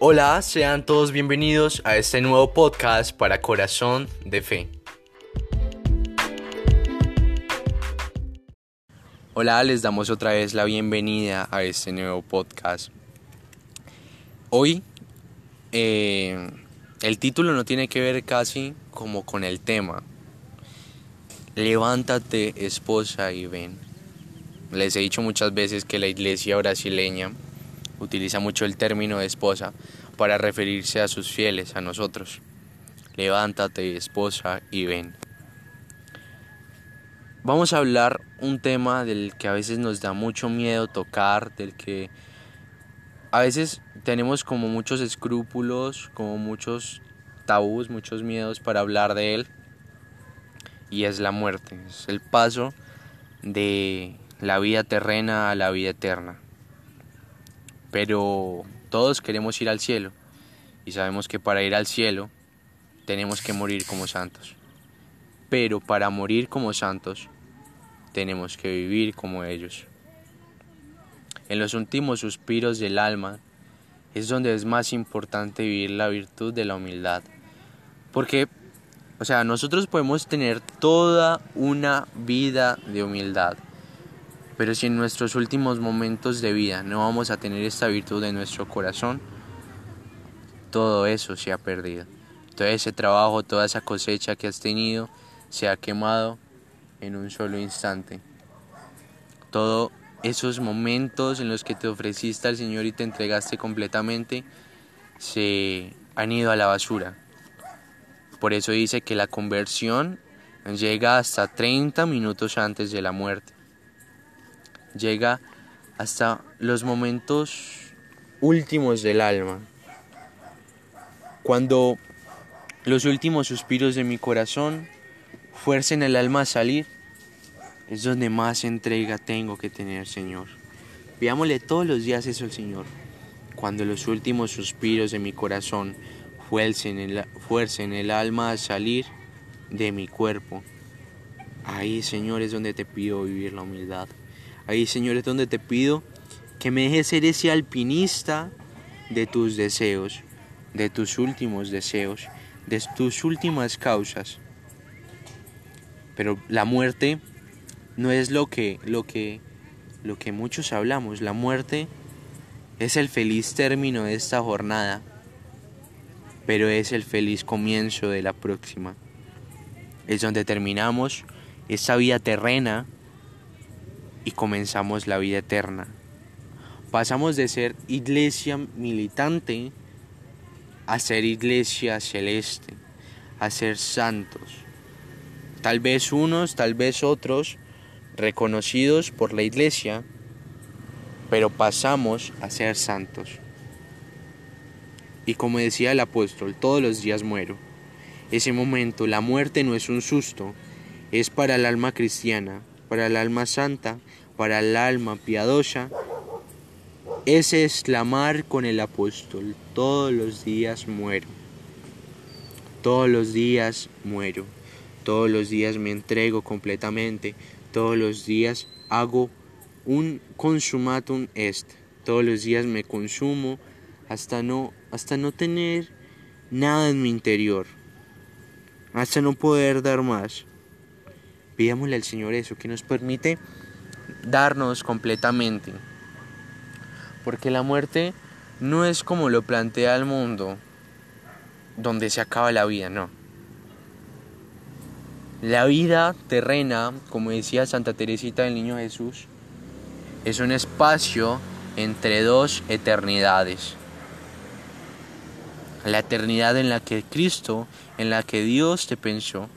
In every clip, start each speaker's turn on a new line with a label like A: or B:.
A: Hola, sean todos bienvenidos a este nuevo podcast para Corazón de Fe. Hola, les damos otra vez la bienvenida a este nuevo podcast. Hoy eh, el título no tiene que ver casi como con el tema. Levántate, esposa, y ven. Les he dicho muchas veces que la iglesia brasileña utiliza mucho el término de esposa para referirse a sus fieles, a nosotros. Levántate, esposa, y ven. Vamos a hablar un tema del que a veces nos da mucho miedo tocar, del que a veces tenemos como muchos escrúpulos, como muchos tabús, muchos miedos para hablar de él. Y es la muerte, es el paso de la vida terrena a la vida eterna. Pero todos queremos ir al cielo y sabemos que para ir al cielo tenemos que morir como santos. Pero para morir como santos tenemos que vivir como ellos. En los últimos suspiros del alma es donde es más importante vivir la virtud de la humildad. Porque, o sea, nosotros podemos tener toda una vida de humildad, pero si en nuestros últimos momentos de vida no vamos a tener esta virtud en nuestro corazón, todo eso se ha perdido. Todo ese trabajo, toda esa cosecha que has tenido, se ha quemado en un solo instante. Todos esos momentos en los que te ofreciste al Señor y te entregaste completamente, se han ido a la basura. Por eso dice que la conversión llega hasta 30 minutos antes de la muerte llega hasta los momentos últimos del alma. Cuando los últimos suspiros de mi corazón fuercen el alma a salir, es donde más entrega tengo que tener, Señor. Veámosle todos los días eso al Señor. Cuando los últimos suspiros de mi corazón fuercen el, fuercen el alma a salir de mi cuerpo, ahí, Señor, es donde te pido vivir la humildad. Ahí, Señor, es donde te pido que me dejes ser ese alpinista de tus deseos, de tus últimos deseos, de tus últimas causas. Pero la muerte no es lo que lo que lo que muchos hablamos, la muerte es el feliz término de esta jornada, pero es el feliz comienzo de la próxima. Es donde terminamos esta vida terrena y comenzamos la vida eterna. Pasamos de ser iglesia militante a ser iglesia celeste, a ser santos. Tal vez unos, tal vez otros, reconocidos por la iglesia, pero pasamos a ser santos. Y como decía el apóstol, todos los días muero. Ese momento, la muerte no es un susto, es para el alma cristiana, para el alma santa, para el alma piadosa, es clamar con el apóstol, todos los días muero, todos los días muero, todos los días me entrego completamente, todos los días hago un consumatum est, todos los días me consumo hasta no, hasta no tener nada en mi interior, hasta no poder dar más. Pidámosle al Señor eso, que nos permite darnos completamente. Porque la muerte no es como lo plantea el mundo, donde se acaba la vida, no. La vida terrena, como decía Santa Teresita del Niño Jesús, es un espacio entre dos eternidades. La eternidad en la que Cristo, en la que Dios te pensó,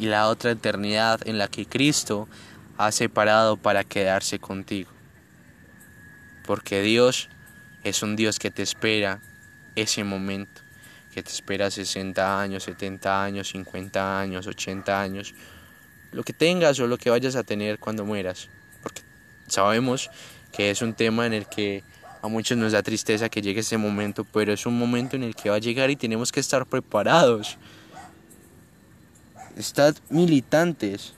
A: y la otra eternidad en la que Cristo ha separado para quedarse contigo. Porque Dios es un Dios que te espera ese momento, que te espera 60 años, 70 años, 50 años, 80 años, lo que tengas o lo que vayas a tener cuando mueras. Porque sabemos que es un tema en el que a muchos nos da tristeza que llegue ese momento, pero es un momento en el que va a llegar y tenemos que estar preparados Estad militantes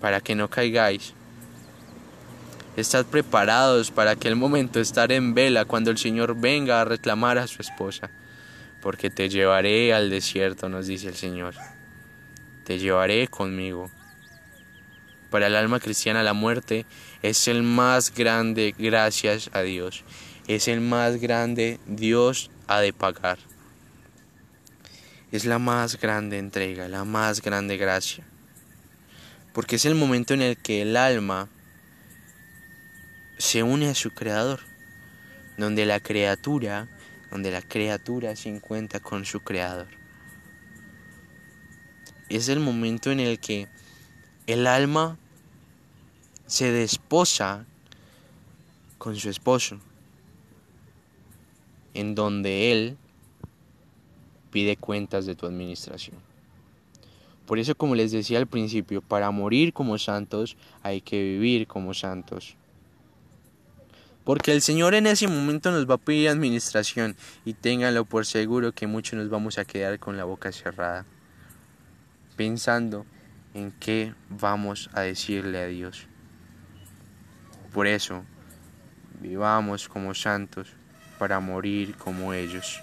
A: para que no caigáis. Estad preparados para aquel momento estar en vela cuando el Señor venga a reclamar a su esposa. Porque te llevaré al desierto, nos dice el Señor. Te llevaré conmigo. Para el alma cristiana la muerte es el más grande gracias a Dios. Es el más grande Dios ha de pagar. Es la más grande entrega, la más grande gracia. Porque es el momento en el que el alma se une a su creador, donde la criatura, donde la criatura se encuentra con su creador. Es el momento en el que el alma se desposa con su esposo, en donde él pide cuentas de tu administración. Por eso, como les decía al principio, para morir como santos hay que vivir como santos. Porque el Señor en ese momento nos va a pedir administración y ténganlo por seguro que muchos nos vamos a quedar con la boca cerrada, pensando en qué vamos a decirle a Dios. Por eso, vivamos como santos para morir como ellos.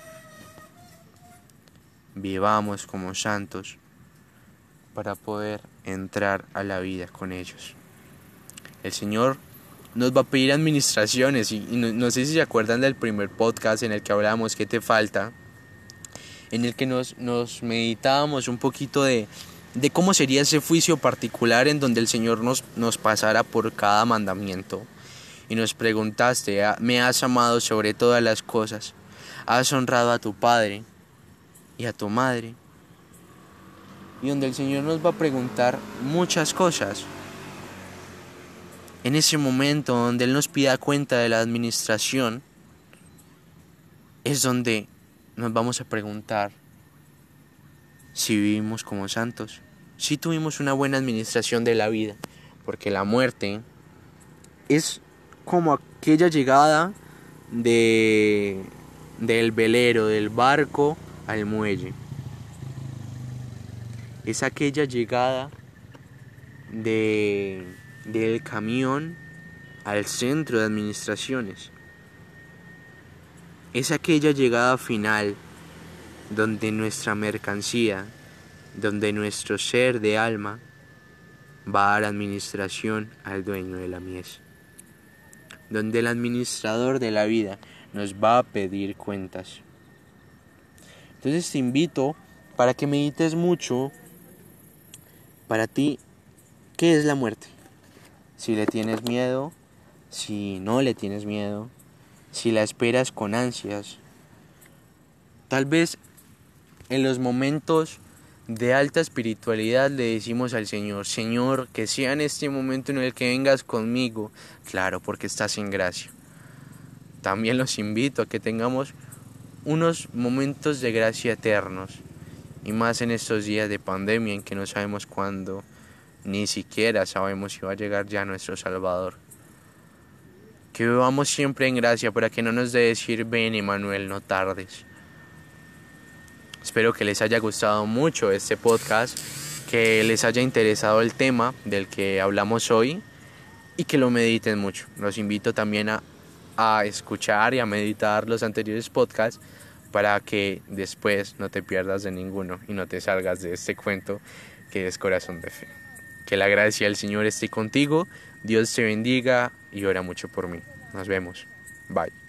A: Vivamos como santos para poder entrar a la vida con ellos. El Señor nos va a pedir administraciones y, no, sé si se acuerdan del primer podcast en el que hablábamos qué te falta, en el que nos, nos meditábamos un poquito de, de cómo sería ese juicio particular en donde el Señor nos, nos pasara por cada mandamiento. Y nos preguntaste, ah, ¿me has amado sobre todas las cosas? ¿Has honrado a tu Padre y a tu Madre? Y donde el Señor nos va a preguntar muchas cosas en ese momento donde Él nos pida cuenta de la administración, es donde nos vamos a preguntar si vivimos como santos, si tuvimos una buena administración de la vida, porque la muerte es como aquella llegada de del velero, del barco al muelle. Es aquella llegada de del camión al centro de administraciones. Es aquella llegada final donde nuestra mercancía, donde nuestro ser de alma va a dar administración al dueño de la mies, donde el administrador de la vida nos va a pedir cuentas. Entonces te invito para que medites mucho para ti, ¿qué es la muerte? si le tienes miedo, si no le tienes miedo, si la esperas con ansias. Tal vez en los momentos de alta espiritualidad le decimos al Señor, Señor, que sea en este momento en el que vengas conmigo, claro, porque estás en gracia. También los invito a que tengamos unos momentos de gracia eternos, y más en estos días de pandemia en que no sabemos cuándo ni siquiera sabemos si va a llegar ya nuestro Salvador. Que vivamos siempre en gracia para que no nos dé decir ven Emanuel, no tardes. Espero que les haya gustado mucho este podcast, que les haya interesado el tema del que hablamos hoy y que lo mediten mucho. Los invito también a, a escuchar y a meditar los anteriores podcasts para que después no te pierdas de ninguno y no te salgas de este cuento que es corazón de fe. Que la gracia del Señor esté contigo. Dios te bendiga y ora mucho por mí. Nos vemos. Bye.